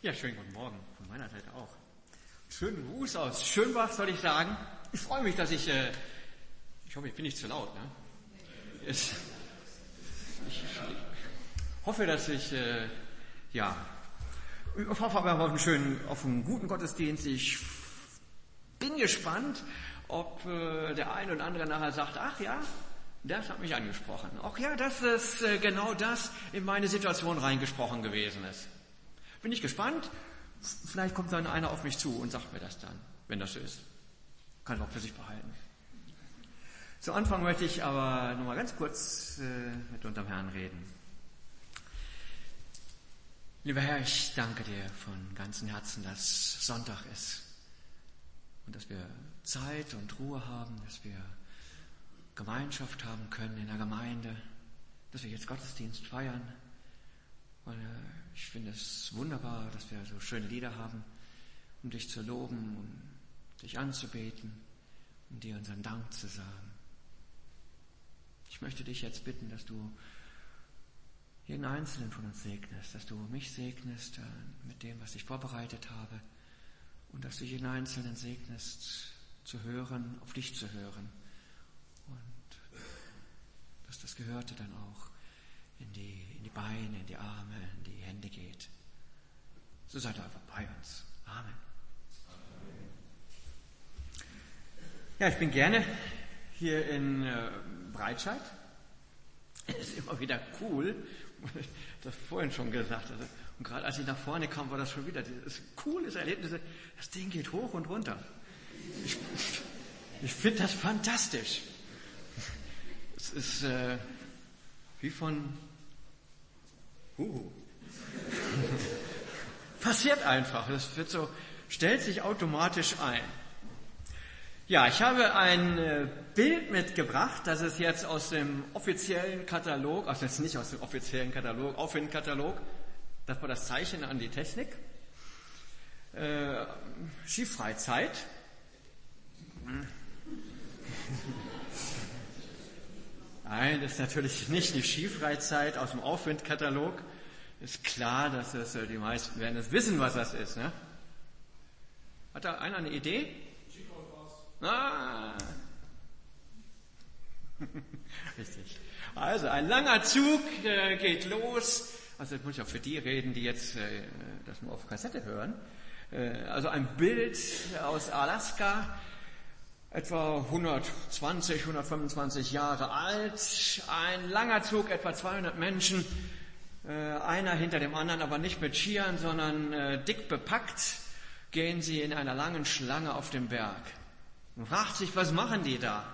Ja, schönen guten Morgen von meiner Seite auch. Schönen Gruß aus Schönbach, soll ich sagen. Ich freue mich, dass ich, äh, ich hoffe, ich bin nicht zu laut, ne? Ich, ich hoffe, dass ich, äh, ja, ich hoffe aber auf einen schönen, auf einen guten Gottesdienst. Ich bin gespannt, ob äh, der eine oder andere nachher sagt, ach ja, das hat mich angesprochen. Ach ja, dass es äh, genau das in meine Situation reingesprochen gewesen ist. Bin ich gespannt. Vielleicht kommt dann einer auf mich zu und sagt mir das dann, wenn das so ist. Kann ich auch für sich behalten. Zu Anfang möchte ich aber noch mal ganz kurz äh, mit unserem Herrn reden. Lieber Herr, ich danke dir von ganzem Herzen, dass Sonntag ist und dass wir Zeit und Ruhe haben, dass wir Gemeinschaft haben können in der Gemeinde, dass wir jetzt Gottesdienst feiern. Und äh, ich finde es wunderbar, dass wir so schöne Lieder haben, um dich zu loben, um dich anzubeten, um dir unseren Dank zu sagen. Ich möchte dich jetzt bitten, dass du jeden Einzelnen von uns segnest, dass du mich segnest äh, mit dem, was ich vorbereitet habe und dass du jeden Einzelnen segnest, zu hören, auf dich zu hören und dass das Gehörte dann auch in die, in die Beine, in die Arme, in die Hände geht. So seid ihr einfach bei uns. Amen. Ja, ich bin gerne hier in äh, Breitscheid. Es ist immer wieder cool, das vorhin schon gesagt. Also, und gerade als ich nach vorne kam, war das schon wieder dieses cooles Erlebnis. Das Ding geht hoch und runter. Ich, ich finde das fantastisch. Es ist äh, wie von uh, passiert einfach. Das wird so, stellt sich automatisch ein. Ja, ich habe ein äh, Bild mitgebracht, das ist jetzt aus dem offiziellen Katalog, also jetzt nicht aus dem offiziellen Katalog, Aufwindkatalog, das war das Zeichen an die Technik. Äh, Skifreizeit. Nein, das ist natürlich nicht die Skifreizeit aus dem Aufwindkatalog. Ist klar, dass das, äh, die meisten werden es wissen, was das ist. Ne? Hat da einer eine Idee? Ah. Richtig. Also ein langer Zug äh, geht los. Also jetzt muss ich auch für die reden, die jetzt äh, das nur auf Kassette hören. Äh, also ein Bild aus Alaska, etwa 120, 125 Jahre alt. Ein langer Zug, etwa 200 Menschen. Äh, einer hinter dem anderen, aber nicht mit Skiern, sondern äh, dick bepackt, gehen sie in einer langen Schlange auf den Berg. Man fragt sich, was machen die da?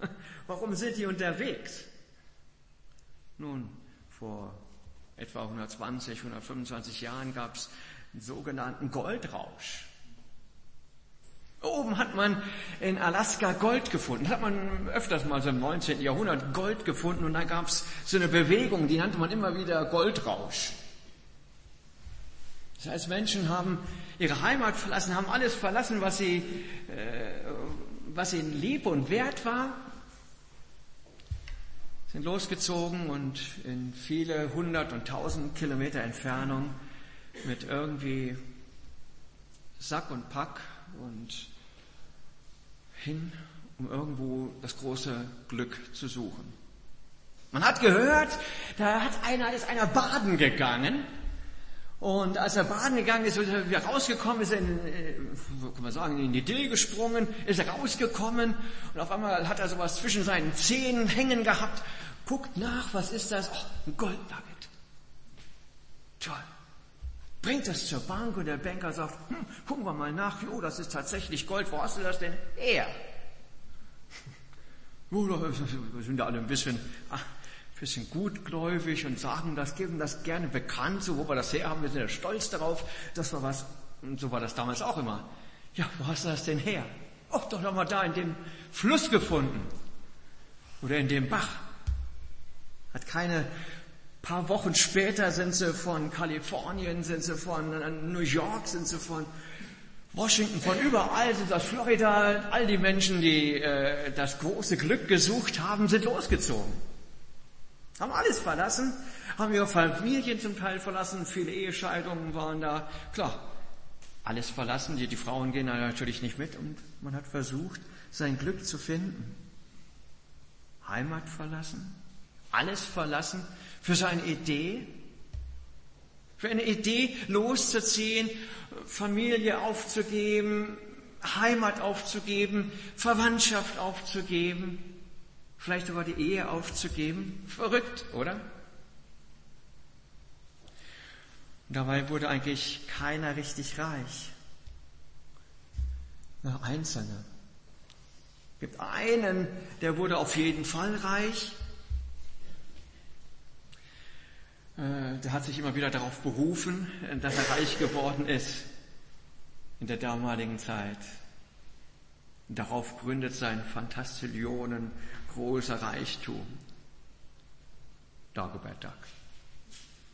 Warum sind die unterwegs? Nun, vor etwa 120, 125 Jahren gab es einen sogenannten Goldrausch. Oben hat man in Alaska Gold gefunden. Das hat man öfters mal so im 19. Jahrhundert Gold gefunden und da gab es so eine Bewegung, die nannte man immer wieder Goldrausch. Das heißt, Menschen haben ihre Heimat verlassen, haben alles verlassen, was sie, äh, was ihnen lieb und wert war, sind losgezogen und in viele hundert und tausend Kilometer Entfernung mit irgendwie Sack und Pack und hin, um irgendwo das große Glück zu suchen. Man hat gehört, da hat einer, ist einer baden gegangen und als er baden gegangen ist, ist er wieder rausgekommen, ist er in, äh, kann man sagen, in die Dill gesprungen, ist er rausgekommen und auf einmal hat er sowas zwischen seinen Zähnen hängen gehabt, guckt nach, was ist das? Oh, ein Goldnugget. Toll. Bringt das zur Bank und der Banker sagt, hm, gucken wir mal nach, oh, das ist tatsächlich Gold, wo hast du das denn her? wir sind ja alle ein bisschen, ach, bisschen gutgläubig und sagen das, geben das gerne bekannt, so wo wir das her haben, wir sind ja stolz darauf, dass wir was, und so war das damals auch immer. Ja, wo hast du das denn her? Oh, doch noch mal da in dem Fluss gefunden. Oder in dem Bach. Hat keine paar Wochen später sind sie von Kalifornien, sind sie von New York, sind sie von Washington, von überall sind aus Florida. All die Menschen, die äh, das große Glück gesucht haben, sind losgezogen. Haben alles verlassen, haben ihre Familien zum Teil verlassen, viele Ehescheidungen waren da. Klar, alles verlassen, die, die Frauen gehen natürlich nicht mit und man hat versucht, sein Glück zu finden. Heimat verlassen, alles verlassen für seine Idee, für eine Idee loszuziehen, Familie aufzugeben, Heimat aufzugeben, Verwandtschaft aufzugeben, vielleicht sogar die Ehe aufzugeben. Verrückt, oder? dabei wurde eigentlich keiner richtig reich. Nur Einzelne. Es gibt einen, der wurde auf jeden Fall reich. Äh, der hat sich immer wieder darauf berufen, dass er reich geworden ist in der damaligen Zeit. Darauf gründet sein Fantastillionen großer Reichtum. Dagobert Duck.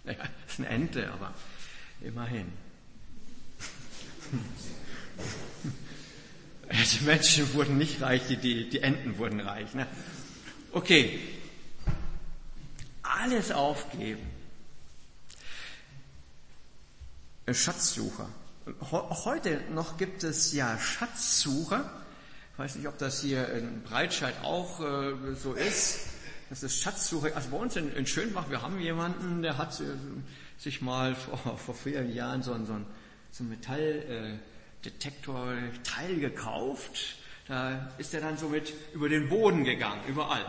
Naja, ist eine Ente, aber immerhin. Die Menschen wurden nicht reich, die, die, die Enten wurden reich. Ne? Okay, alles aufgeben. Schatzsucher. Heute noch gibt es ja Schatzsucher. Ich weiß nicht, ob das hier in Breitscheid auch äh, so ist. Das ist Schatzsucher. Also bei uns in, Schönbach, wir haben jemanden, der hat äh, sich mal vor, vor vielen Jahren so, so so ein Metalldetektor-Teil gekauft. Da ist er dann so mit über den Boden gegangen, überall.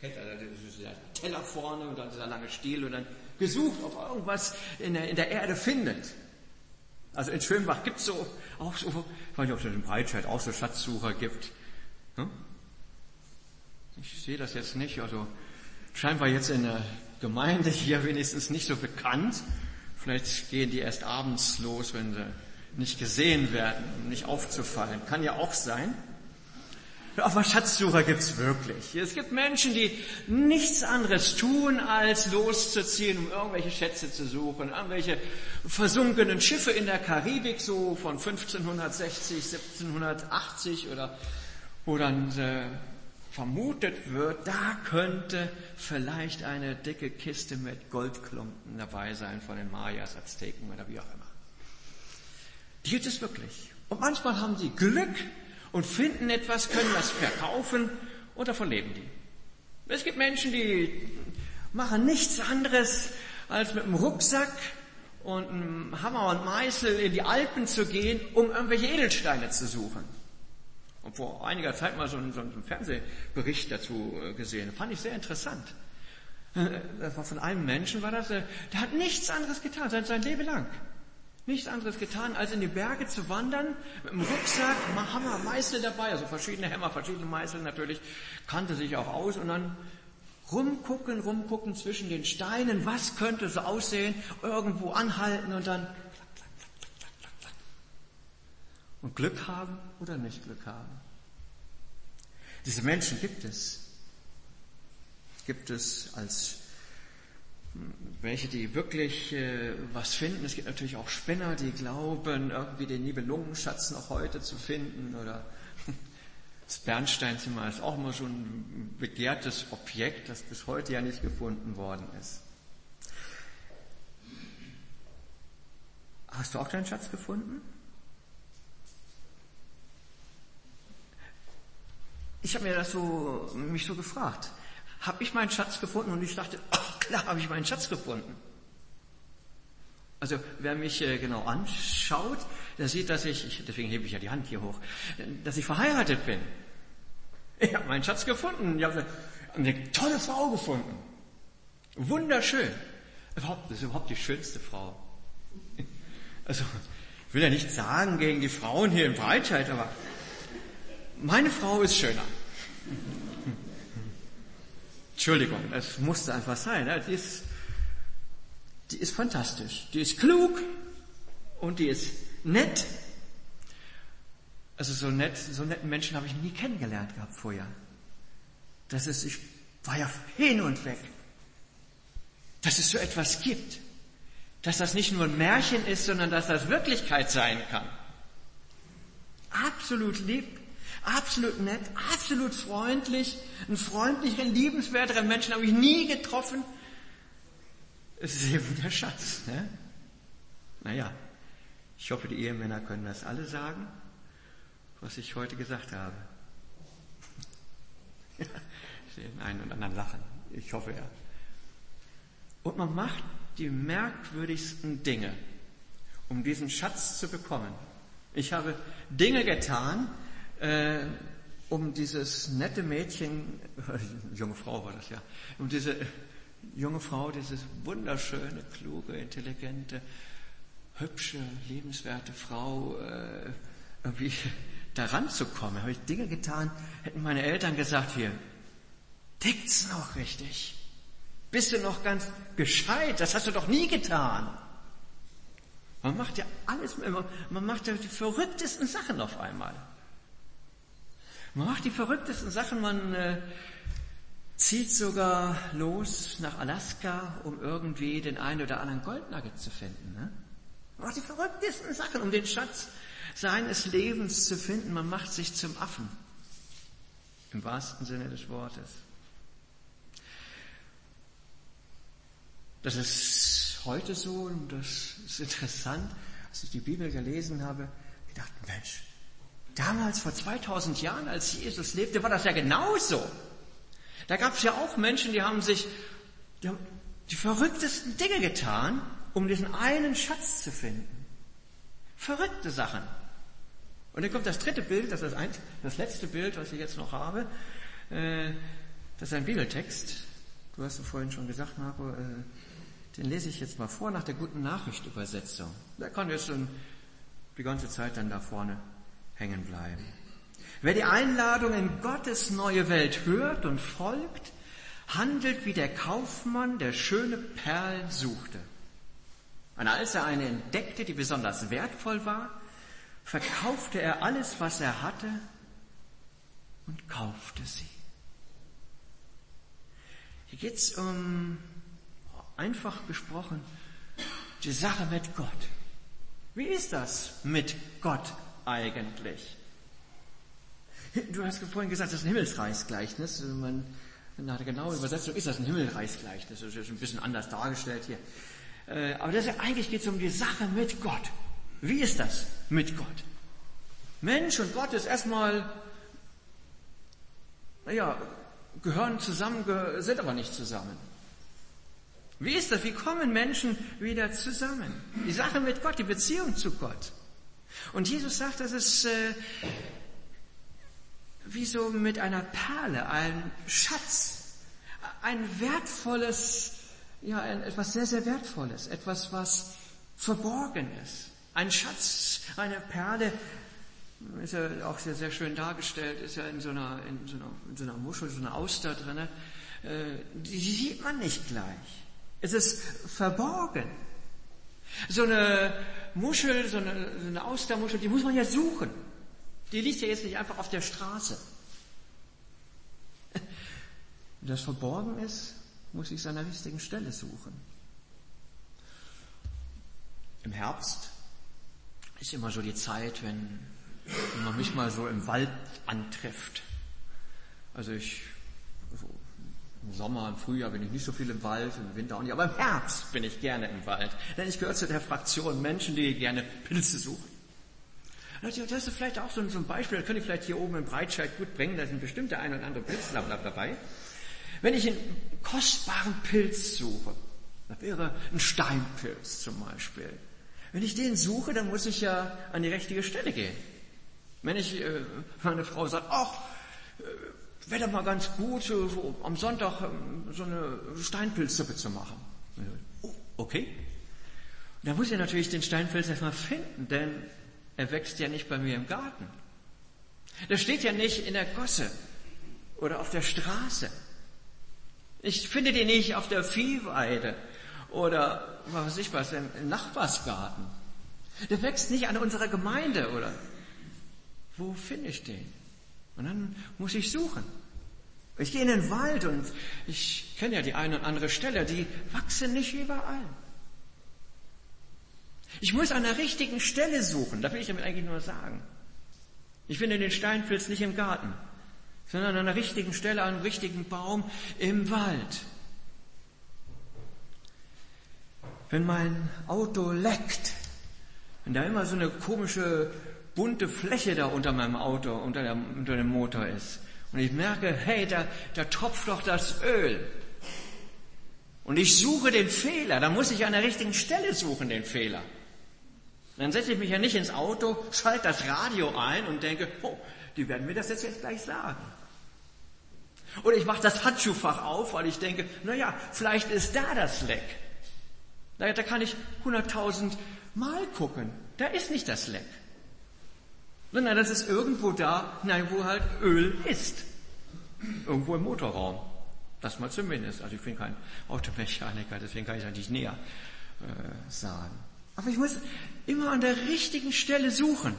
Kennt ihr, das ist der Teller vorne und dann dieser lange Stiel und dann gesucht, ob irgendwas in der, in der Erde findet. Also in Schönbach gibt es so, auch so, ich weiß nicht, ob es in Breitscheid auch so Schatzsucher gibt. Hm? Ich sehe das jetzt nicht, also scheinbar jetzt in der Gemeinde hier wenigstens nicht so bekannt. Vielleicht gehen die erst abends los, wenn sie nicht gesehen werden, um nicht aufzufallen. Kann ja auch sein. Aber Schatzsucher gibt's wirklich. Es gibt Menschen, die nichts anderes tun, als loszuziehen, um irgendwelche Schätze zu suchen, irgendwelche versunkenen Schiffe in der Karibik, so von 1560, 1780 oder wo dann äh, vermutet wird, da könnte vielleicht eine dicke Kiste mit Goldklumpen dabei sein von den Mayas, Azteken oder wie auch immer. Die gibt es wirklich. Und manchmal haben sie Glück und finden etwas, können das verkaufen und davon leben die. Es gibt Menschen, die machen nichts anderes, als mit einem Rucksack und einem Hammer und Meißel in die Alpen zu gehen, um irgendwelche Edelsteine zu suchen. Und vor einiger Zeit mal so einen, so einen Fernsehbericht dazu äh, gesehen. Fand ich sehr interessant. Äh, das war von einem Menschen, war das, äh, der hat nichts anderes getan, sein, sein Leben lang nichts anderes getan, als in die Berge zu wandern, mit einem Rucksack, Hammer, Meißel dabei, also verschiedene Hämmer, verschiedene Meißel natürlich, kannte sich auch aus und dann rumgucken, rumgucken zwischen den Steinen, was könnte so aussehen, irgendwo anhalten und dann und Glück haben oder nicht Glück haben. Diese Menschen gibt es. Gibt es als welche, die wirklich äh, was finden. Es gibt natürlich auch Spinner, die glauben, irgendwie den Nibelungenschatz noch heute zu finden oder das Bernsteinzimmer ist auch immer so ein begehrtes Objekt, das bis heute ja nicht gefunden worden ist. Hast du auch deinen Schatz gefunden? Ich habe mir das so, mich so gefragt. Habe ich meinen Schatz gefunden und ich dachte, ach, Klar habe ich meinen Schatz gefunden. Also wer mich äh, genau anschaut, der sieht, dass ich, deswegen hebe ich ja die Hand hier hoch, dass ich verheiratet bin. Ich habe meinen Schatz gefunden. Ich habe eine tolle Frau gefunden. Wunderschön. Überhaupt, das ist überhaupt die schönste Frau. Also, ich will ja nicht sagen gegen die Frauen hier in Breitscheid, aber meine Frau ist schöner. Entschuldigung, es musste einfach sein. Ne? Die, ist, die ist fantastisch. Die ist klug und die ist nett. Also so nett, so netten Menschen habe ich nie kennengelernt gehabt vorher. Das ist, ich war ja hin und weg. Dass es so etwas gibt. Dass das nicht nur ein Märchen ist, sondern dass das Wirklichkeit sein kann. Absolut lieb absolut nett, absolut freundlich, einen freundlichen, liebenswerteren Menschen habe ich nie getroffen. es ist eben der Schatz. Ne? Naja, ich hoffe, die Ehemänner können das alle sagen, was ich heute gesagt habe. Ich sehe den einen und anderen lachen. Ich hoffe ja. Und man macht die merkwürdigsten Dinge, um diesen Schatz zu bekommen. Ich habe Dinge getan, äh, um dieses nette Mädchen, junge Frau war das ja, um diese junge Frau, diese wunderschöne, kluge, intelligente, hübsche, lebenswerte Frau äh, irgendwie daran zu kommen. Habe ich Dinge getan, hätten meine Eltern gesagt, hier, tickt's noch richtig? Bist du noch ganz gescheit? Das hast du doch nie getan. Man macht ja alles, man macht ja die verrücktesten Sachen auf einmal. Man macht die verrücktesten Sachen, man äh, zieht sogar los nach Alaska, um irgendwie den einen oder anderen Goldnugget zu finden. Ne? Man macht die verrücktesten Sachen, um den Schatz seines Lebens zu finden. Man macht sich zum Affen. Im wahrsten Sinne des Wortes. Das ist heute so und das ist interessant. Als ich die Bibel gelesen habe, gedacht, Mensch, damals vor 2000 Jahren, als Jesus lebte, war das ja genauso. Da gab es ja auch Menschen, die haben sich die, haben die verrücktesten Dinge getan, um diesen einen Schatz zu finden. Verrückte Sachen. Und dann kommt das dritte Bild, das ist das, das letzte Bild, was ich jetzt noch habe. Äh, das ist ein Bibeltext. Du hast es vorhin schon gesagt, Marco. Äh, den lese ich jetzt mal vor nach der guten Nachricht Übersetzung. Der kann jetzt schon die ganze Zeit dann da vorne hängen bleiben. Wer die Einladung in Gottes neue Welt hört und folgt, handelt wie der Kaufmann, der schöne Perlen suchte. Und als er eine entdeckte, die besonders wertvoll war, verkaufte er alles, was er hatte und kaufte sie. Hier geht es um einfach gesprochen, die Sache mit Gott. Wie ist das mit Gott eigentlich? Du hast vorhin gesagt, das ist ein Himmelsreichsgleichnis. Man, nach der genauen Übersetzung ist das ein Himmelreichsgleichnis. Das ist ein bisschen anders dargestellt hier. Äh, aber das ist, eigentlich geht es um die Sache mit Gott. Wie ist das mit Gott? Mensch und Gott ist erstmal, naja, gehören zusammen, sind aber nicht zusammen. Wie ist das? Wie kommen Menschen wieder zusammen? Die Sache mit Gott, die Beziehung zu Gott. Und Jesus sagt, das ist äh, wie so mit einer Perle, ein Schatz, ein wertvolles, ja, etwas sehr, sehr wertvolles, etwas, was verborgen ist. Ein Schatz, eine Perle, ist ja auch sehr, sehr schön dargestellt, ist ja in so einer, in so einer, in so einer Muschel, so einer Auster drinne. Äh, die sieht man nicht gleich. Es ist verborgen. So eine Muschel, so eine, so eine Austermuschel, die muss man ja suchen. Die liegt ja jetzt nicht einfach auf der Straße. Wenn das verborgen ist, muss ich es an der richtigen Stelle suchen. Im Herbst ist immer so die Zeit, wenn, wenn man mich mal so im Wald antrifft. Also ich im Sommer, im Frühjahr bin ich nicht so viel im Wald, im Winter auch nicht, aber im Herbst bin ich gerne im Wald. Denn ich gehöre zu der Fraktion Menschen, die gerne Pilze suchen. Das ist vielleicht auch so ein Beispiel, das könnte ich vielleicht hier oben in Breitscheid gut bringen, da sind bestimmt der ein oder andere Pilzsammler dabei. Wenn ich einen kostbaren Pilz suche, das wäre ein Steinpilz zum Beispiel. Wenn ich den suche, dann muss ich ja an die richtige Stelle gehen. Wenn ich, äh, meine Frau sagt, ach, wäre doch mal ganz gut, so, am Sonntag ähm, so eine Steinpilzsuppe zu machen. Oh, okay. da muss ich natürlich den Steinpilz erstmal finden, denn er wächst ja nicht bei mir im Garten. Der steht ja nicht in der Gosse oder auf der Straße. Ich finde den nicht auf der Viehweide oder was weiß ich was, im Nachbarsgarten. Der wächst nicht an unserer Gemeinde oder wo finde ich den? Und dann muss ich suchen. Ich gehe in den Wald und ich kenne ja die eine und andere Stelle, die wachsen nicht überall. Ich muss an der richtigen Stelle suchen, das will ich damit eigentlich nur sagen. Ich finde den Steinpilz nicht im Garten, sondern an der richtigen Stelle, an einem richtigen Baum im Wald. wenn mein Auto leckt, wenn da immer so eine komische bunte Fläche da unter meinem Auto, unter, der, unter dem Motor ist, und ich merke, hey, da, da tropft doch das Öl. Und ich suche den Fehler, dann muss ich an der richtigen Stelle suchen, den Fehler. Dann setze ich mich ja nicht ins Auto, schalte das Radio ein und denke, oh, die werden mir das jetzt, gleich sagen. Oder ich mache das Handschuhfach auf, weil ich denke, naja, vielleicht ist da das Leck. Da, da kann ich hunderttausend Mal gucken. Da ist nicht das Leck. Sondern das ist irgendwo da, nein, wo halt Öl ist. Irgendwo im Motorraum. Das mal zumindest. Also ich bin kein Automechaniker, deswegen kann ich nicht näher äh, sagen. Aber ich muss immer an der richtigen Stelle suchen.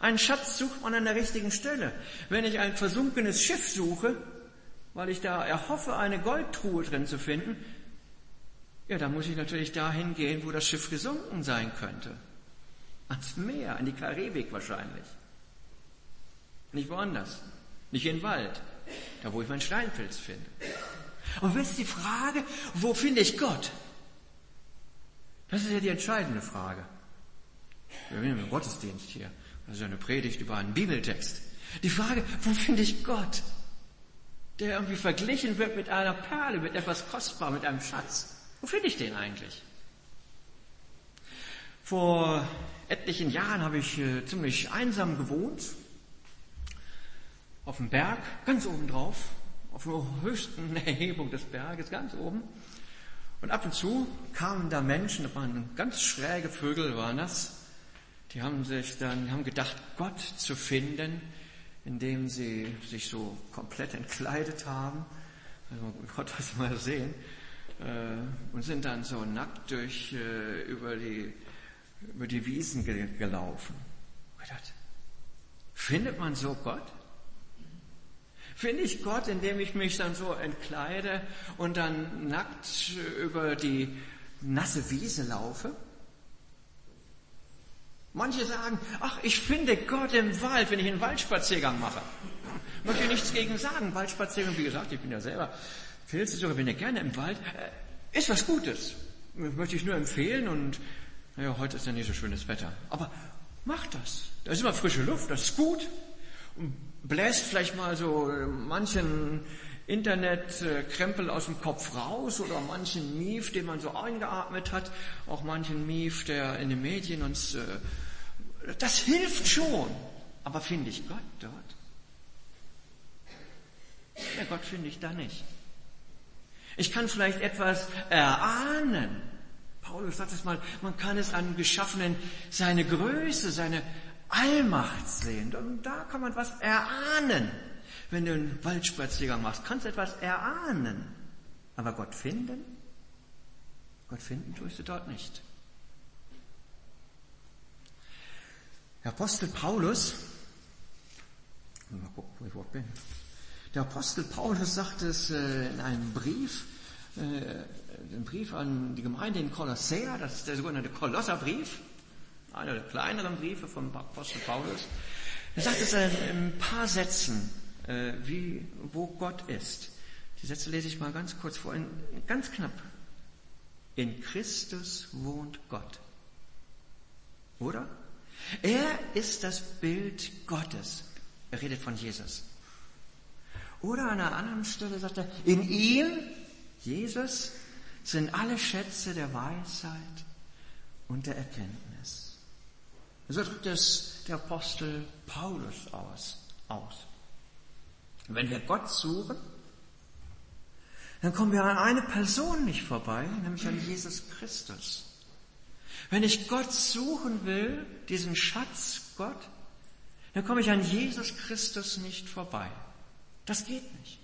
Einen Schatz sucht man an der richtigen Stelle. Wenn ich ein versunkenes Schiff suche, weil ich da erhoffe, eine Goldtruhe drin zu finden, ja, dann muss ich natürlich dahin gehen, wo das Schiff gesunken sein könnte. Ans Meer, an die Karibik wahrscheinlich. Nicht woanders. Nicht in den Wald. Da, wo ich meinen Steinpilz finde. Und jetzt die Frage, wo finde ich Gott? Das ist ja die entscheidende Frage. Wir sind im Gottesdienst hier. Das ist ja eine Predigt über einen Bibeltext. Die Frage, wo finde ich Gott? Der irgendwie verglichen wird mit einer Perle, mit etwas Kostbar, mit einem Schatz. Wo finde ich den eigentlich? Vor etlichen Jahren habe ich äh, ziemlich einsam gewohnt. Auf dem Berg, ganz oben drauf, auf der höchsten Erhebung des Berges, ganz oben. Und ab und zu kamen da Menschen, das waren ganz schräge Vögel, waren das. Die haben sich dann, haben gedacht, Gott zu finden, indem sie sich so komplett entkleidet haben. Also Gott was mal sehen. Äh, und sind dann so nackt durch, äh, über die, über die Wiesen gelaufen. Ich dachte, findet man so Gott? Finde ich Gott, indem ich mich dann so entkleide und dann nackt über die nasse Wiese laufe? Manche sagen, ach, ich finde Gott im Wald, wenn ich einen Waldspaziergang mache. Möchte ich nichts gegen sagen. Waldspaziergang, wie gesagt, ich bin ja selber Pilze, bin ja gerne im Wald. Äh, ist was Gutes. Möchte ich nur empfehlen und, naja, heute ist ja nicht so schönes Wetter. Aber mach das. Da ist immer frische Luft, das ist gut. Und bläst vielleicht mal so manchen Internetkrempel aus dem Kopf raus oder manchen Mief, den man so eingeatmet hat, auch manchen Mief, der in den Medien uns, äh, das hilft schon. Aber finde ich Gott dort? Ja, Gott finde ich da nicht. Ich kann vielleicht etwas erahnen. Paulus sagt es mal, man kann es an Geschaffenen seine Größe, seine Allmacht sehen. Und da kann man was erahnen. Wenn du einen Waldspaziergang machst, kannst du etwas erahnen. Aber Gott finden? Gott finden tust du dort nicht. Der Apostel Paulus, mal gucken, wo ich überhaupt bin. Der Apostel Paulus sagt es äh, in einem Brief, äh, ein Brief an die Gemeinde in Kolossea, das ist der sogenannte Kolosserbrief, einer der kleineren Briefe vom Apostel Paulus. Er sagt es in ein paar Sätzen, äh, wie, wo Gott ist. Die Sätze lese ich mal ganz kurz vor, ganz knapp. In Christus wohnt Gott. Oder? Er ist das Bild Gottes. Er redet von Jesus. Oder an einer anderen Stelle sagt er, in ihm, Jesus, sind alle Schätze der Weisheit und der Erkenntnis. So drückt es der Apostel Paulus aus. aus. Wenn wir Gott suchen, dann kommen wir an eine Person nicht vorbei, nämlich an Jesus Christus. Wenn ich Gott suchen will, diesen Schatz Gott, dann komme ich an Jesus Christus nicht vorbei. Das geht nicht.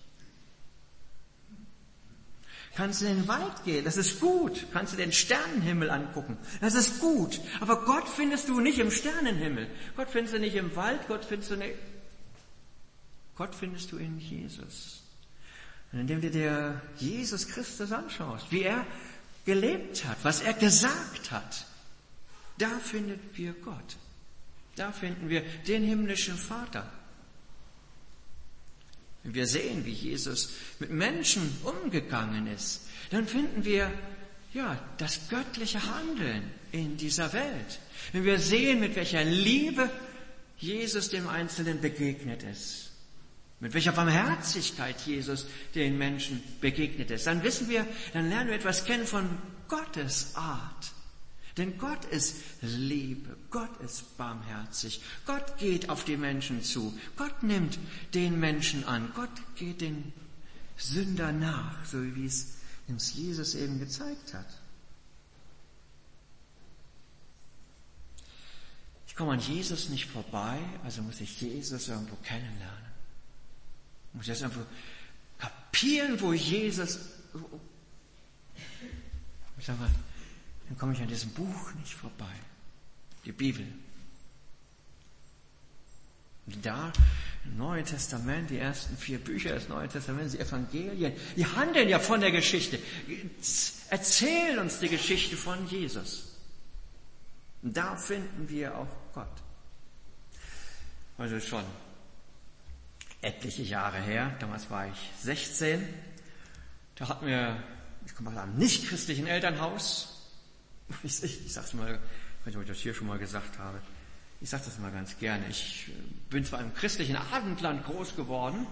Kannst du in den Wald gehen, das ist gut. Kannst du den Sternenhimmel angucken, das ist gut. Aber Gott findest du nicht im Sternenhimmel. Gott findest du nicht im Wald, Gott findest du nicht. Gott findest du in Jesus. Und indem du dir Jesus Christus anschaust, wie er gelebt hat, was er gesagt hat, da finden wir Gott. Da finden wir den himmlischen Vater. Wenn wir sehen, wie Jesus mit Menschen umgegangen ist, dann finden wir ja, das göttliche Handeln in dieser Welt. Wenn wir sehen, mit welcher Liebe Jesus dem Einzelnen begegnet ist, mit welcher Barmherzigkeit Jesus den Menschen begegnet ist, dann wissen wir, dann lernen wir etwas kennen von Gottes Art. Denn Gott ist Liebe, Gott ist barmherzig, Gott geht auf die Menschen zu, Gott nimmt den Menschen an, Gott geht den Sünder nach, so wie es uns Jesus eben gezeigt hat. Ich komme an Jesus nicht vorbei, also muss ich Jesus irgendwo kennenlernen. Ich muss jetzt irgendwo kapieren, wo Jesus, ich sag mal, dann komme ich an diesem Buch nicht vorbei. Die Bibel. Und da, im Neuen Testament, die ersten vier Bücher des Neuen Testaments, die Evangelien, die handeln ja von der Geschichte, erzählen uns die Geschichte von Jesus. Und da finden wir auch Gott. Also schon etliche Jahre her, damals war ich 16, da hatten wir, ich komme mal am nicht-christlichen Elternhaus, ich, ich, ich sag's mal, ob ich das hier schon mal gesagt habe, ich sage das mal ganz gerne. Ich bin zwar im christlichen Abendland groß geworden,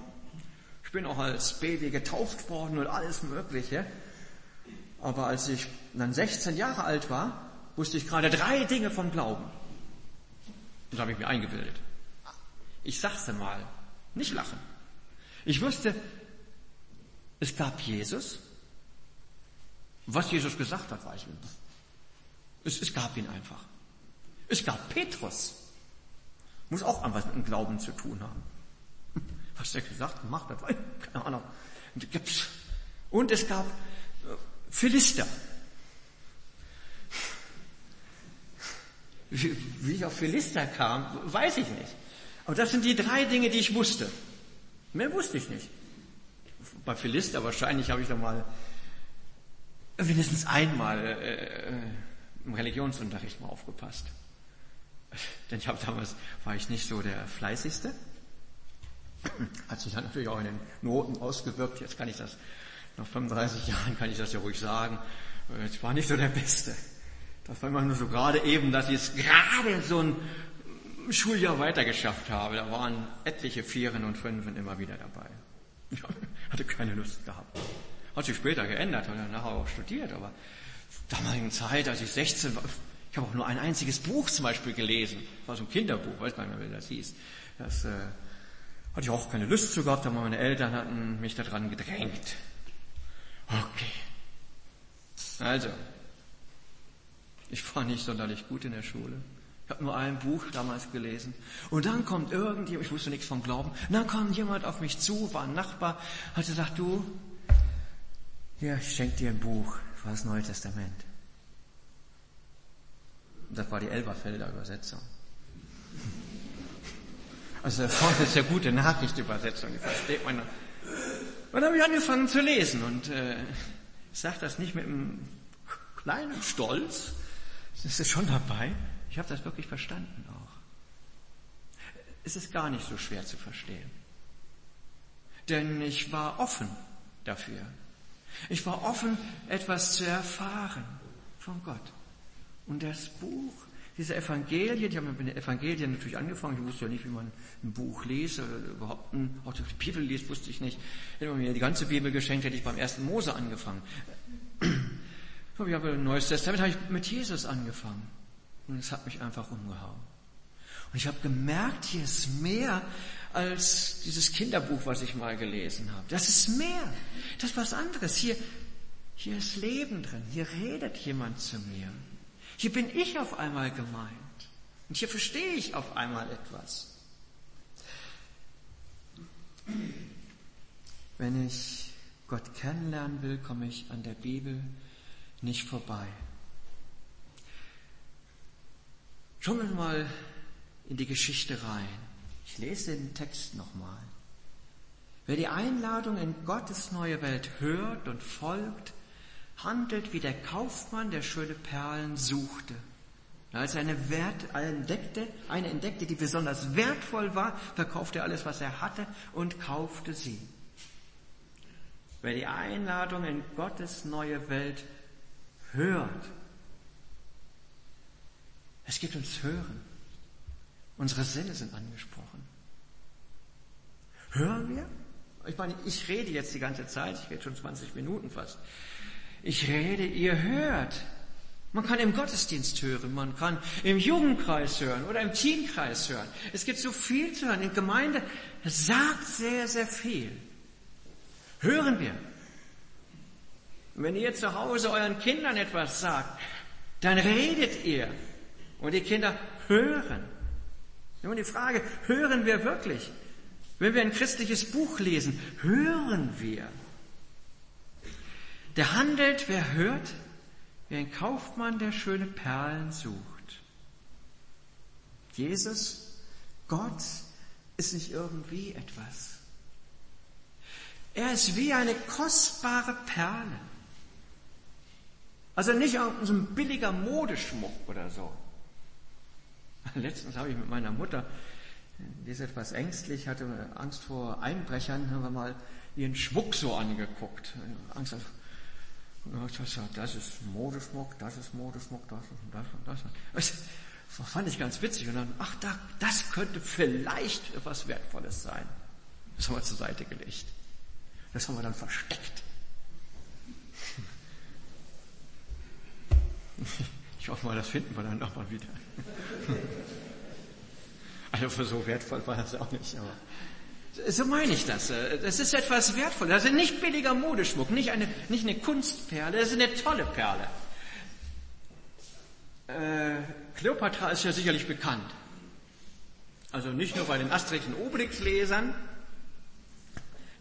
ich bin auch als Baby getauft worden und alles Mögliche, aber als ich dann 16 Jahre alt war, wusste ich gerade drei Dinge vom Glauben. Das habe ich mir eingebildet. Ich sag's dir mal, nicht lachen. Ich wusste, es gab Jesus. Was Jesus gesagt hat, weiß ich nicht. Es, es gab ihn einfach. Es gab Petrus. Muss auch an was mit dem Glauben zu tun haben. Was der gesagt hat, macht das, keine Ahnung. Und es gab äh, Philister. Wie ich auf Philister kam, weiß ich nicht. Aber das sind die drei Dinge, die ich wusste. Mehr wusste ich nicht. Bei Philister wahrscheinlich habe ich da mal mindestens einmal äh, im Religionsunterricht mal aufgepasst. Denn ich habe damals, war ich nicht so der Fleißigste. Hat sich dann natürlich auch in den Noten ausgewirkt. Jetzt kann ich das, nach 35 Jahren kann ich das ja ruhig sagen. Ich war nicht so der Beste. Das war immer nur so gerade eben, dass ich es gerade so ein Schuljahr weitergeschafft habe. Da waren etliche Vieren und Fünfen immer wieder dabei. Ich hatte keine Lust gehabt. Hat sich später geändert, hat dann nachher auch studiert, aber damaligen Zeit, als ich 16 war, ich habe auch nur ein einziges Buch zum Beispiel gelesen. Das war so ein Kinderbuch, weiß gar nicht mehr, wie das hieß. Das äh, hatte ich auch keine Lust zu gehabt, aber meine Eltern hatten mich daran gedrängt. Okay. Also, ich war nicht sonderlich gut in der Schule. Ich habe nur ein Buch damals gelesen. Und dann kommt irgendjemand, ich wusste nichts vom Glauben, und dann kommt jemand auf mich zu, war ein Nachbar, hat gesagt, du, hier, ich schenke dir ein Buch, war das Neue Testament. Das war die Elberfelder Übersetzung. Also vorne ist ja gute Nachrichtübersetzung, die versteht man. Und dann habe ich angefangen zu lesen und äh, ich sage das nicht mit einem kleinen Stolz, das ist schon dabei. Ich habe das wirklich verstanden auch. Es ist gar nicht so schwer zu verstehen. Denn ich war offen dafür. Ich war offen, etwas zu erfahren von Gott. Und das Buch, diese Evangelien, ich habe mit den Evangelien natürlich angefangen, ich wusste ja nicht, wie man ein Buch liest, oder überhaupt ein, auch die Bibel liest, wusste ich nicht. Hätte man mir die ganze Bibel geschenkt, hätte ich beim ersten Mose angefangen. Ich habe ein neues Testament, habe ich mit Jesus angefangen. Und es hat mich einfach umgehauen. Und ich habe gemerkt, hier ist mehr als dieses Kinderbuch, was ich mal gelesen habe. Das ist mehr. Das ist was anderes. Hier, hier ist Leben drin. Hier redet jemand zu mir. Hier bin ich auf einmal gemeint. Und hier verstehe ich auf einmal etwas. Wenn ich Gott kennenlernen will, komme ich an der Bibel nicht vorbei. Wir mal in die Geschichte rein. Ich lese den Text nochmal. Wer die Einladung in Gottes neue Welt hört und folgt, handelt wie der Kaufmann, der schöne Perlen suchte. Als er eine, Wert, entdeckte, eine entdeckte, die besonders wertvoll war, verkaufte er alles, was er hatte und kaufte sie. Wer die Einladung in Gottes neue Welt hört. Es gibt uns Hören. Unsere Sinne sind angesprochen. Hören wir? Ich meine, ich rede jetzt die ganze Zeit, ich rede schon 20 Minuten fast. Ich rede, ihr hört. Man kann im Gottesdienst hören, man kann im Jugendkreis hören oder im Teenkreis hören. Es gibt so viel zu hören. In Gemeinde sagt sehr, sehr viel. Hören wir. Wenn ihr zu Hause euren Kindern etwas sagt, dann redet ihr. Und die Kinder hören. Nun die Frage, hören wir wirklich? Wenn wir ein christliches Buch lesen, hören wir. Der handelt, wer hört, wie ein Kaufmann, der schöne Perlen sucht. Jesus, Gott, ist nicht irgendwie etwas. Er ist wie eine kostbare Perle. Also nicht so ein billiger Modeschmuck oder so. Letztens habe ich mit meiner Mutter, die ist etwas ängstlich, hatte Angst vor Einbrechern, haben wir mal ihren Schmuck so angeguckt. Angst, das ist Modeschmuck, das ist Modeschmuck, das und das und das. Das fand ich ganz witzig. Und dann, ach, das könnte vielleicht etwas Wertvolles sein. Das haben wir zur Seite gelegt. Das haben wir dann versteckt. Ich hoffe mal, das finden wir dann nochmal wieder. Also für so wertvoll war das auch nicht, aber so meine ich das. Das ist etwas Wertvolles. Das ist nicht billiger Modeschmuck, nicht eine, nicht eine Kunstperle, das ist eine tolle Perle. Äh, Kleopatra ist ja sicherlich bekannt. Also nicht nur bei den Asterix- und Obelix-Lesern,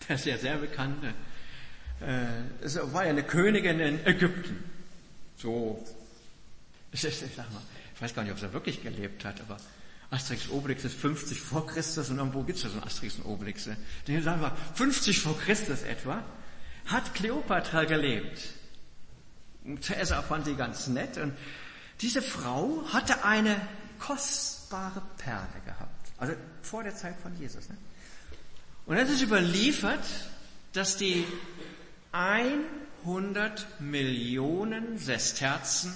das ist ja sehr bekannt. Äh, es war ja eine Königin in Ägypten. So, ich, sag mal, ich weiß gar nicht, ob sie wirklich gelebt hat, aber Asterix Obelix ist 50 vor Christus und irgendwo gibt es ja so ein Asterix und Obelix. Ne? Den sagen wir 50 vor Christus etwa, hat Kleopatra gelebt. Caesar fand sie ganz nett und diese Frau hatte eine kostbare Perle gehabt. Also vor der Zeit von Jesus. Ne? Und es ist überliefert, dass die 100 Millionen Sesterzen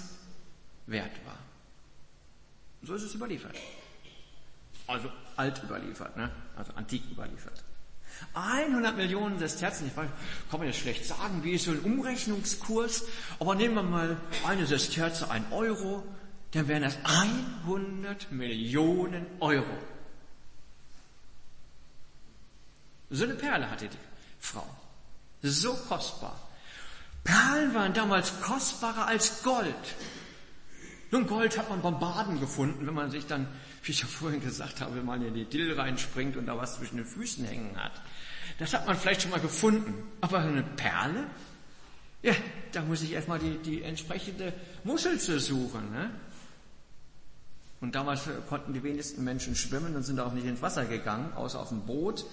wert war. So ist es überliefert. Also alt überliefert, ne? also antik überliefert. 100 Millionen Sesterzen, ich weiß, kann man jetzt schlecht sagen, wie ist so ein Umrechnungskurs, aber nehmen wir mal eine Sesterze, ein Euro, dann wären das 100 Millionen Euro. So eine Perle hatte die Frau. So kostbar. Perlen waren damals kostbarer als Gold. Nun, Gold hat man beim Baden gefunden, wenn man sich dann wie ich ja vorhin gesagt habe, wenn man in die Dill reinspringt und da was zwischen den Füßen hängen hat. Das hat man vielleicht schon mal gefunden. Aber eine Perle? Ja, da muss ich erstmal die, die entsprechende Muschel zu suchen. Ne? Und damals konnten die wenigsten Menschen schwimmen und sind auch nicht ins Wasser gegangen, außer auf dem Boot.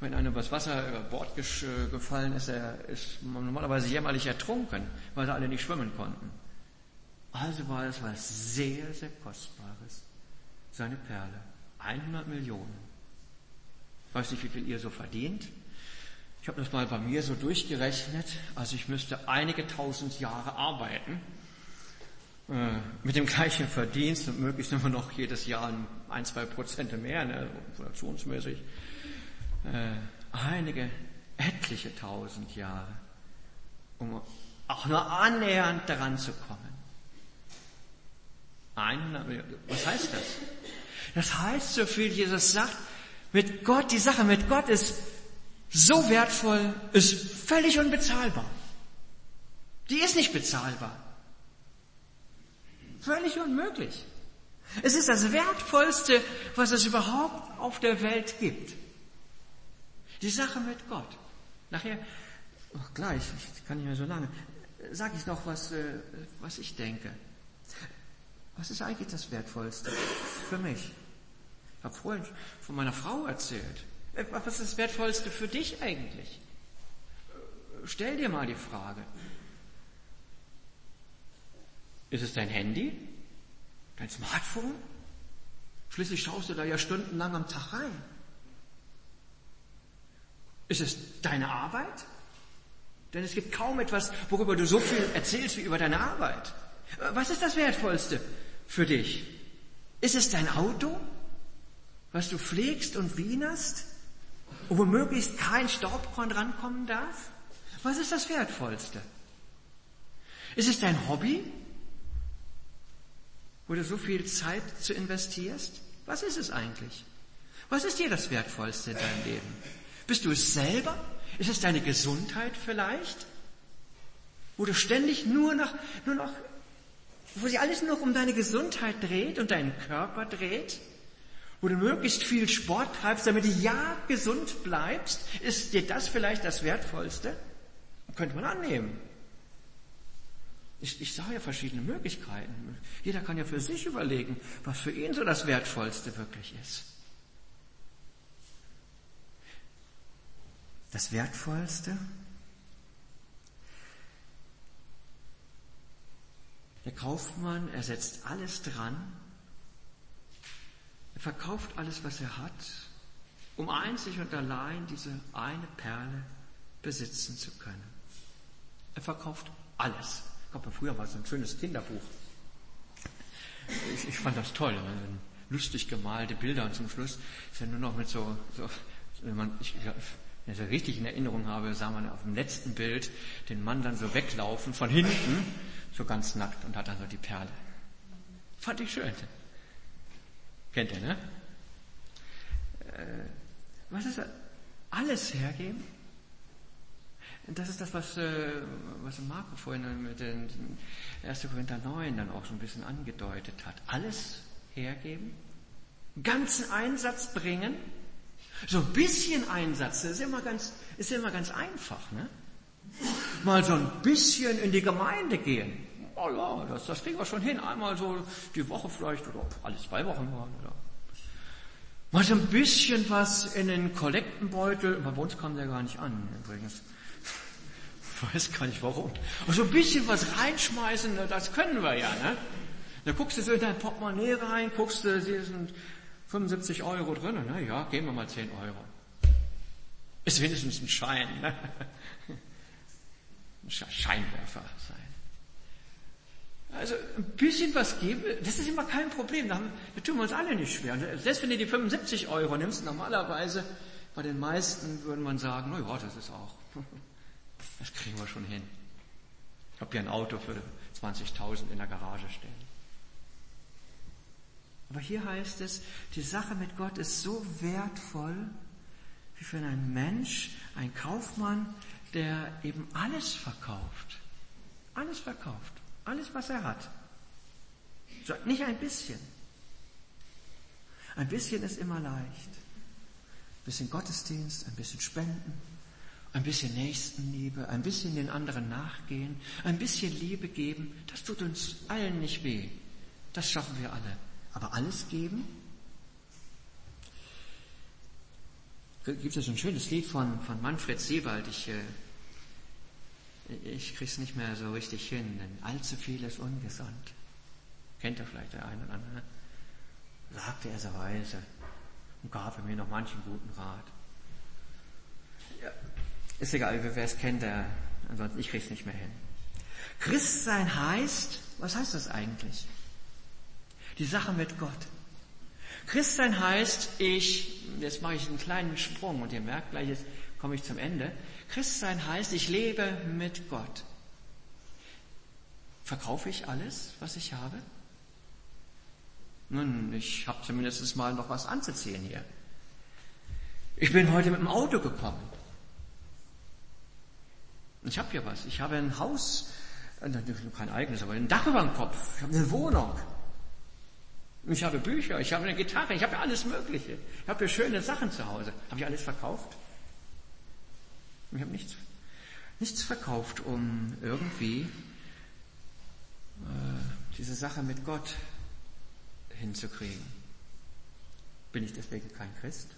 Wenn einer übers Wasser über Bord gefallen ist, er ist normalerweise jämmerlich ertrunken, weil sie alle nicht schwimmen konnten. Also war es was sehr, sehr Kostbares seine Perle. 100 Millionen. Ich weiß nicht, wie viel ihr so verdient. Ich habe das mal bei mir so durchgerechnet. Also ich müsste einige tausend Jahre arbeiten äh, mit dem gleichen Verdienst und möglichst immer noch jedes Jahr ein, zwei Prozent mehr, ne, inflationsmäßig. Äh, einige, etliche tausend Jahre, um auch nur annähernd daran zu kommen. 100 Millionen. Was heißt das? Das heißt, so viel Jesus sagt, mit Gott, die Sache mit Gott ist so wertvoll, ist völlig unbezahlbar. Die ist nicht bezahlbar. Völlig unmöglich. Es ist das Wertvollste, was es überhaupt auf der Welt gibt. Die Sache mit Gott. Nachher, oh, gleich, ich kann nicht mehr so lange, sage ich noch was, äh, was ich denke. Was ist eigentlich das Wertvollste für mich? Ich habe vorhin von meiner Frau erzählt. Äh, was ist das Wertvollste für dich eigentlich? Stell dir mal die Frage. Ist es dein Handy? Dein Smartphone? Schließlich schaust du da ja stundenlang am Tag rein. Ist es deine Arbeit? Denn es gibt kaum etwas, worüber du so viel erzählst wie über deine Arbeit. Was ist das Wertvollste für dich? Ist es dein Auto, was du pflegst und wienerst, wo möglichst kein Staubkorn rankommen darf? Was ist das Wertvollste? Ist es dein Hobby, wo du so viel Zeit zu investierst? Was ist es eigentlich? Was ist dir das Wertvollste in deinem Leben? Bist du es selber? Ist es deine Gesundheit vielleicht? Wo du ständig nur noch, nur noch, wo sich alles nur um deine Gesundheit dreht und deinen Körper dreht? Wo du möglichst viel Sport treibst, damit du ja gesund bleibst? Ist dir das vielleicht das Wertvollste? Könnte man annehmen. Ich, ich sage ja verschiedene Möglichkeiten. Jeder kann ja für sich überlegen, was für ihn so das Wertvollste wirklich ist. Das Wertvollste? Der Kaufmann, er setzt alles dran. Er verkauft alles, was er hat, um einzig und allein diese eine Perle besitzen zu können. Er verkauft alles. Ich glaube, früher war es ein schönes Kinderbuch. Ich, ich fand das toll. Lustig gemalte Bilder und zum Schluss ist ja nur noch mit so, so wenn man, ich, wenn ich das richtig in Erinnerung habe, sah man auf dem letzten Bild den Mann dann so weglaufen von hinten, so ganz nackt und hat dann so die Perle. Fand ich schön. Kennt ihr, ne? Äh, was ist das? Alles hergeben? Das ist das, was, äh, was Marco vorhin mit den 1. Korinther 9 dann auch so ein bisschen angedeutet hat. Alles hergeben? Ganzen Einsatz bringen? So ein bisschen Einsatz ist immer ganz, ist immer ganz einfach, ne? Mal so ein bisschen in die Gemeinde gehen. Oh ja, das, das kriegen wir schon hin. Einmal so die Woche vielleicht oder alle zwei Wochen mal. Oder. Mal so ein bisschen was in den Kollektenbeutel. Bei uns kam der gar nicht an, übrigens. Weiß gar nicht warum. Aber so ein bisschen was reinschmeißen, das können wir ja, ne? Da guckst du so in dein Portemonnaie rein, guckst du, hier sind 75 Euro drin, ne? ja, geben wir mal 10 Euro. Ist wenigstens ein Schein, ne? Ein Scheinwerfer sein. Also ein bisschen was geben, das ist immer kein Problem. Da, tun wir uns alle nicht schwer. Selbst wenn du die 75 Euro nimmst, normalerweise bei den meisten würde man sagen, na ja, das ist auch, das kriegen wir schon hin. Ich habe hier ein Auto für 20.000 in der Garage stehen. Aber hier heißt es, die Sache mit Gott ist so wertvoll, wie für einen Mensch, ein Kaufmann, der eben alles verkauft. Alles verkauft. Alles, was er hat. Nicht ein bisschen. Ein bisschen ist immer leicht. Ein bisschen Gottesdienst, ein bisschen Spenden, ein bisschen Nächstenliebe, ein bisschen den anderen nachgehen, ein bisschen Liebe geben, das tut uns allen nicht weh. Das schaffen wir alle. Aber alles geben? Gibt es ein schönes Lied von, von Manfred Sebald. Ich, äh, ich krieg's nicht mehr so richtig hin, denn allzu viel ist ungesund. Kennt ihr vielleicht der eine oder andere? Sagte er so weise und gab mir noch manchen guten Rat. Ja, ist egal, wer es kennt, der, ansonsten ich krieg's nicht mehr hin. Christsein heißt, was heißt das eigentlich? Die Sache mit Gott. Christsein heißt, ich, jetzt mache ich einen kleinen Sprung und ihr merkt gleich, jetzt komme ich zum Ende. Christsein heißt, ich lebe mit Gott. Verkaufe ich alles, was ich habe? Nun, ich habe zumindest mal noch was anzuziehen hier. Ich bin heute mit dem Auto gekommen. Ich habe hier was. Ich habe ein Haus, äh, kein eigenes, aber ein Dach über dem Kopf. Ich habe eine Wohnung. Ich habe Bücher, ich habe eine Gitarre, ich habe alles Mögliche. Ich habe schöne Sachen zu Hause. Habe ich alles verkauft? Ich habe nichts, nichts verkauft, um irgendwie äh, diese Sache mit Gott hinzukriegen. Bin ich deswegen kein Christ?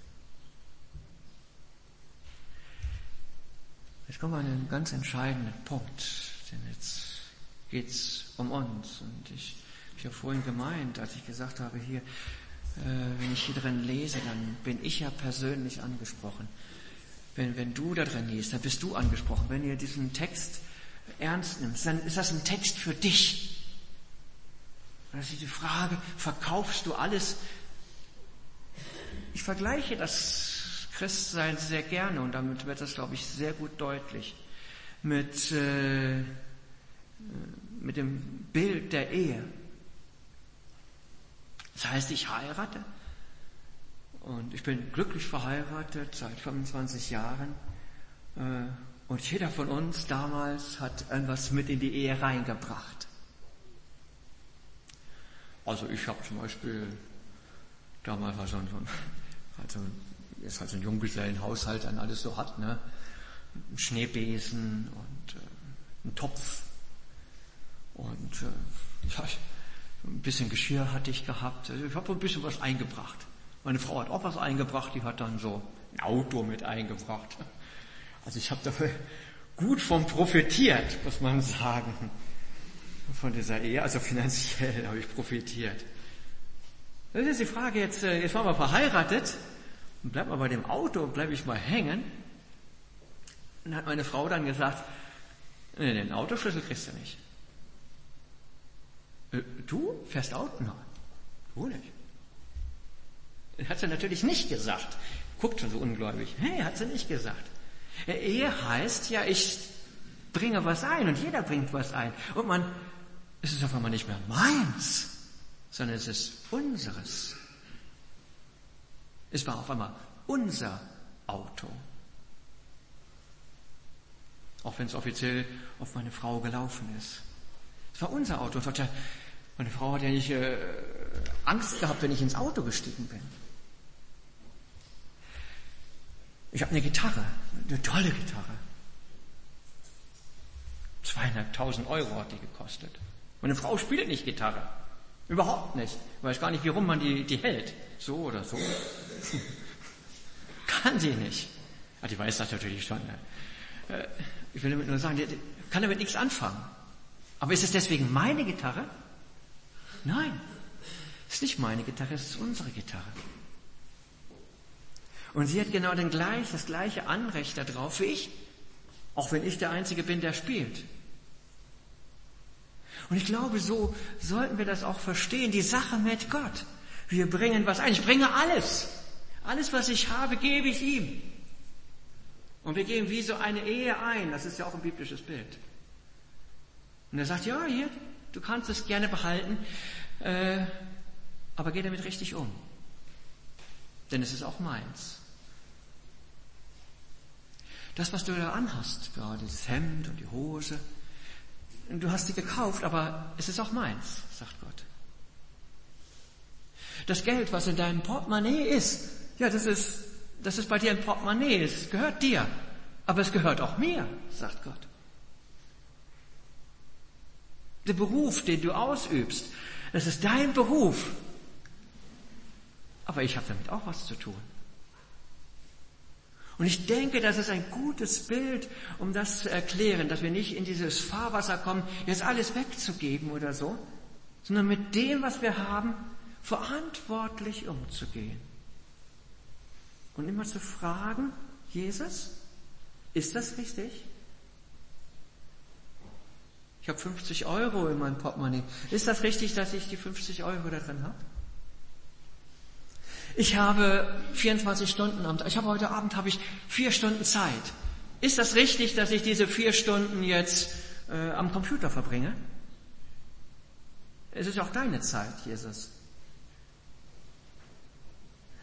Jetzt kommen wir an einen ganz entscheidenden Punkt, denn jetzt geht's um uns und ich ich habe vorhin gemeint, als ich gesagt habe, hier, äh, wenn ich hier drin lese, dann bin ich ja persönlich angesprochen. wenn, wenn du da drin liest, dann bist du angesprochen. Wenn ihr diesen Text ernst nimmst, dann ist das ein Text für dich. Das ist die Frage, verkaufst du alles? Ich vergleiche das Christsein sehr gerne und damit wird das, glaube ich, sehr gut deutlich mit, äh, mit dem Bild der Ehe. Das heißt, ich heirate und ich bin glücklich verheiratet seit 25 Jahren. Äh, und jeder von uns damals hat irgendwas mit in die Ehe reingebracht. Also ich habe zum Beispiel, damals war so ein, so ein, also jetzt halt so ein Junggesellenhaushalt dann alles so hat, ne? Ein Schneebesen und äh, ein Topf und äh, ja, ein bisschen Geschirr hatte ich gehabt. Also ich habe ein bisschen was eingebracht. Meine Frau hat auch was eingebracht, die hat dann so ein Auto mit eingebracht. Also ich habe dafür gut von profitiert, muss man sagen, von dieser Ehe. Also finanziell habe ich profitiert. Das ist die Frage jetzt, äh, jetzt waren wir verheiratet und bleibt mal bei dem Auto, bleibe ich mal hängen. Und hat meine Frau dann gesagt, nee, den Autoschlüssel kriegst du nicht. Äh, du fährst Auto? Nein, du nicht. Hat sie natürlich nicht gesagt. Guckt schon so ungläubig. Hey, hat sie nicht gesagt. Ehe heißt ja, ich bringe was ein und jeder bringt was ein. Und man, es ist auf einmal nicht mehr meins, sondern es ist unseres. Es war auf einmal unser Auto. Auch wenn es offiziell auf meine Frau gelaufen ist. Es war unser Auto. Meine Frau hat ja nicht äh, Angst gehabt, wenn ich ins Auto gestiegen bin. Ich habe eine Gitarre, eine tolle Gitarre. Zweieinhalbtausend Euro hat die gekostet. Meine Frau spielt nicht Gitarre. Überhaupt nicht. Ich weiß gar nicht, wie rum man die, die hält. So oder so. kann sie nicht. Ah, die weiß das natürlich schon. Ne? Äh, ich will damit nur sagen, die, die kann damit nichts anfangen. Aber ist es deswegen meine Gitarre? Nein. Es ist nicht meine Gitarre, es ist unsere Gitarre. Und sie hat genau den gleich, das gleiche Anrecht darauf wie ich. Auch wenn ich der Einzige bin, der spielt. Und ich glaube, so sollten wir das auch verstehen. Die Sache mit Gott. Wir bringen was ein. Ich bringe alles. Alles, was ich habe, gebe ich ihm. Und wir gehen wie so eine Ehe ein. Das ist ja auch ein biblisches Bild. Und er sagt, ja, hier, du kannst es gerne behalten, äh, aber geh damit richtig um. Denn es ist auch meins. Das, was du da anhast, gerade das Hemd und die Hose, du hast sie gekauft, aber es ist auch meins, sagt Gott. Das Geld, was in deinem Portemonnaie ist, ja, das ist, das ist bei dir ein Portemonnaie, es gehört dir, aber es gehört auch mir, sagt Gott. Der Beruf, den du ausübst, das ist dein Beruf. Aber ich habe damit auch was zu tun. Und ich denke, das ist ein gutes Bild, um das zu erklären, dass wir nicht in dieses Fahrwasser kommen, jetzt alles wegzugeben oder so, sondern mit dem, was wir haben, verantwortlich umzugehen. Und immer zu fragen, Jesus, ist das richtig? Ich habe 50 Euro in meinem Portemonnaie. Ist das richtig, dass ich die 50 Euro da drin habe? Ich habe 24 Stunden am Tag. Ich habe heute Abend habe ich vier Stunden Zeit. Ist das richtig, dass ich diese vier Stunden jetzt äh, am Computer verbringe? Es ist auch deine Zeit, Jesus.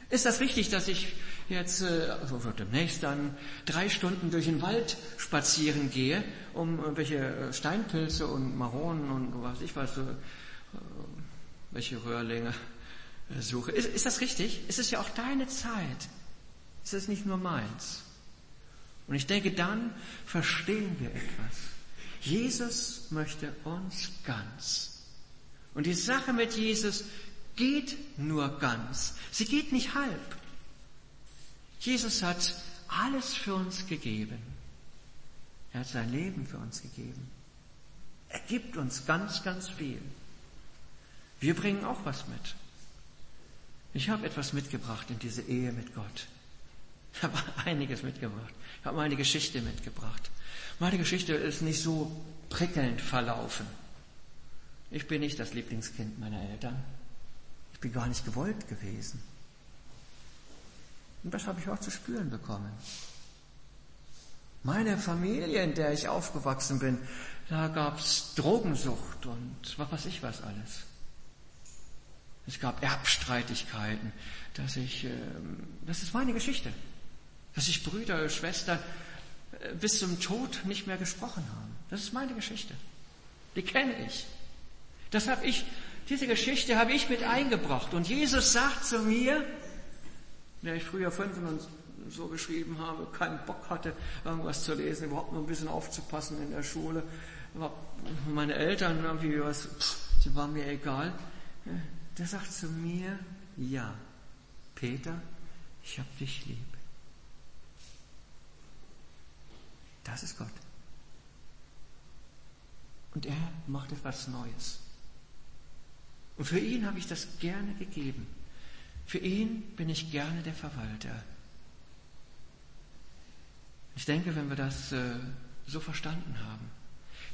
Ist das richtig, dass ich jetzt äh, also demnächst dann drei Stunden durch den Wald spazieren gehe, um welche äh, Steinpilze und Maronen und was ich weiß, äh, welche Röhrlinge suche. Ist, ist das richtig? Es ist ja auch deine Zeit. Es ist nicht nur meins. Und ich denke, dann verstehen wir etwas. Jesus möchte uns ganz. Und die Sache mit Jesus geht nur ganz. Sie geht nicht halb. Jesus hat alles für uns gegeben. Er hat sein Leben für uns gegeben. Er gibt uns ganz, ganz viel. Wir bringen auch was mit. Ich habe etwas mitgebracht in diese Ehe mit Gott. Ich habe einiges mitgebracht. Ich habe meine Geschichte mitgebracht. Meine Geschichte ist nicht so prickelnd verlaufen. Ich bin nicht das Lieblingskind meiner Eltern. Ich bin gar nicht gewollt gewesen. Und das habe ich auch zu spüren bekommen. Meine Familie, in der ich aufgewachsen bin, da gab es Drogensucht und was weiß ich was alles. Es gab Erbstreitigkeiten, dass ich, ähm, das ist meine Geschichte, dass ich Brüder, Schwestern äh, bis zum Tod nicht mehr gesprochen haben. Das ist meine Geschichte. Die kenne ich. Das habe ich, diese Geschichte habe ich mit eingebracht. Und Jesus sagt zu mir, der ich früher Fünfen und so geschrieben habe, keinen Bock hatte, irgendwas zu lesen, überhaupt nur ein bisschen aufzupassen in der Schule. Meine Eltern irgendwie was, die waren mir egal. Der sagt zu mir, ja, Peter, ich hab dich lieb. Das ist Gott. Und er macht etwas Neues. Und für ihn habe ich das gerne gegeben. Für ihn bin ich gerne der Verwalter. Ich denke, wenn wir das äh, so verstanden haben,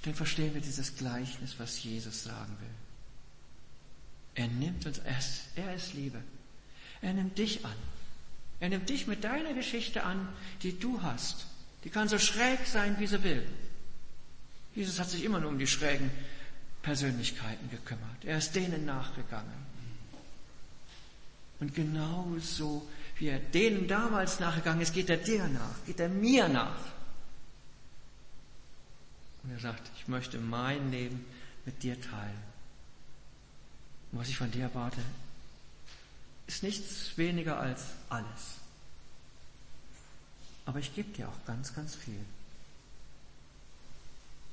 dann verstehen wir dieses Gleichnis, was Jesus sagen will. Er nimmt uns, er er ist Liebe. Er nimmt dich an. Er nimmt dich mit deiner Geschichte an, die du hast. Die kann so schräg sein, wie sie will. Jesus hat sich immer nur um die schrägen Persönlichkeiten gekümmert. Er ist denen nachgegangen. Und genauso wie er denen damals nachgegangen ist, geht er dir nach, geht er mir nach. Und er sagt, ich möchte mein Leben mit dir teilen. Und was ich von dir erwarte, ist nichts weniger als alles. Aber ich gebe dir auch ganz, ganz viel.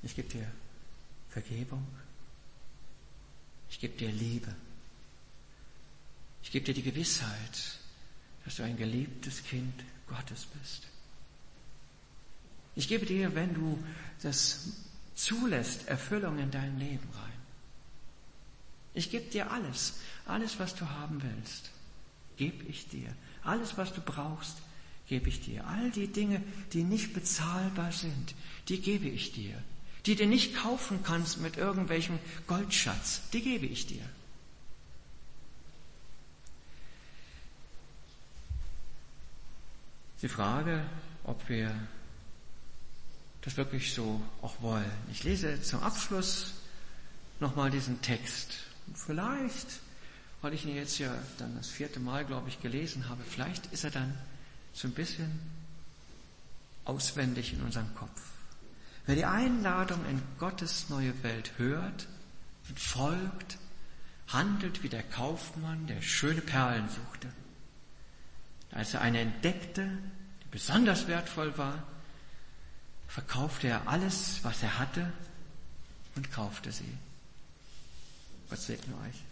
Ich gebe dir Vergebung. Ich gebe dir Liebe. Gebe dir die Gewissheit, dass du ein geliebtes Kind Gottes bist. Ich gebe dir, wenn du das zulässt, Erfüllung in dein Leben rein. Ich gebe dir alles, alles, was du haben willst, gebe ich dir. Alles, was du brauchst, gebe ich dir. All die Dinge, die nicht bezahlbar sind, die gebe ich dir. Die du nicht kaufen kannst mit irgendwelchem Goldschatz, die gebe ich dir. Die Frage, ob wir das wirklich so auch wollen. Ich lese zum Abschluss nochmal diesen Text. Und vielleicht, weil ich ihn jetzt ja dann das vierte Mal, glaube ich, gelesen habe, vielleicht ist er dann so ein bisschen auswendig in unserem Kopf. Wer die Einladung in Gottes neue Welt hört und folgt, handelt wie der Kaufmann, der schöne Perlen suchte. Als er eine entdeckte, die besonders wertvoll war, verkaufte er alles, was er hatte und kaufte sie. Gott segne euch.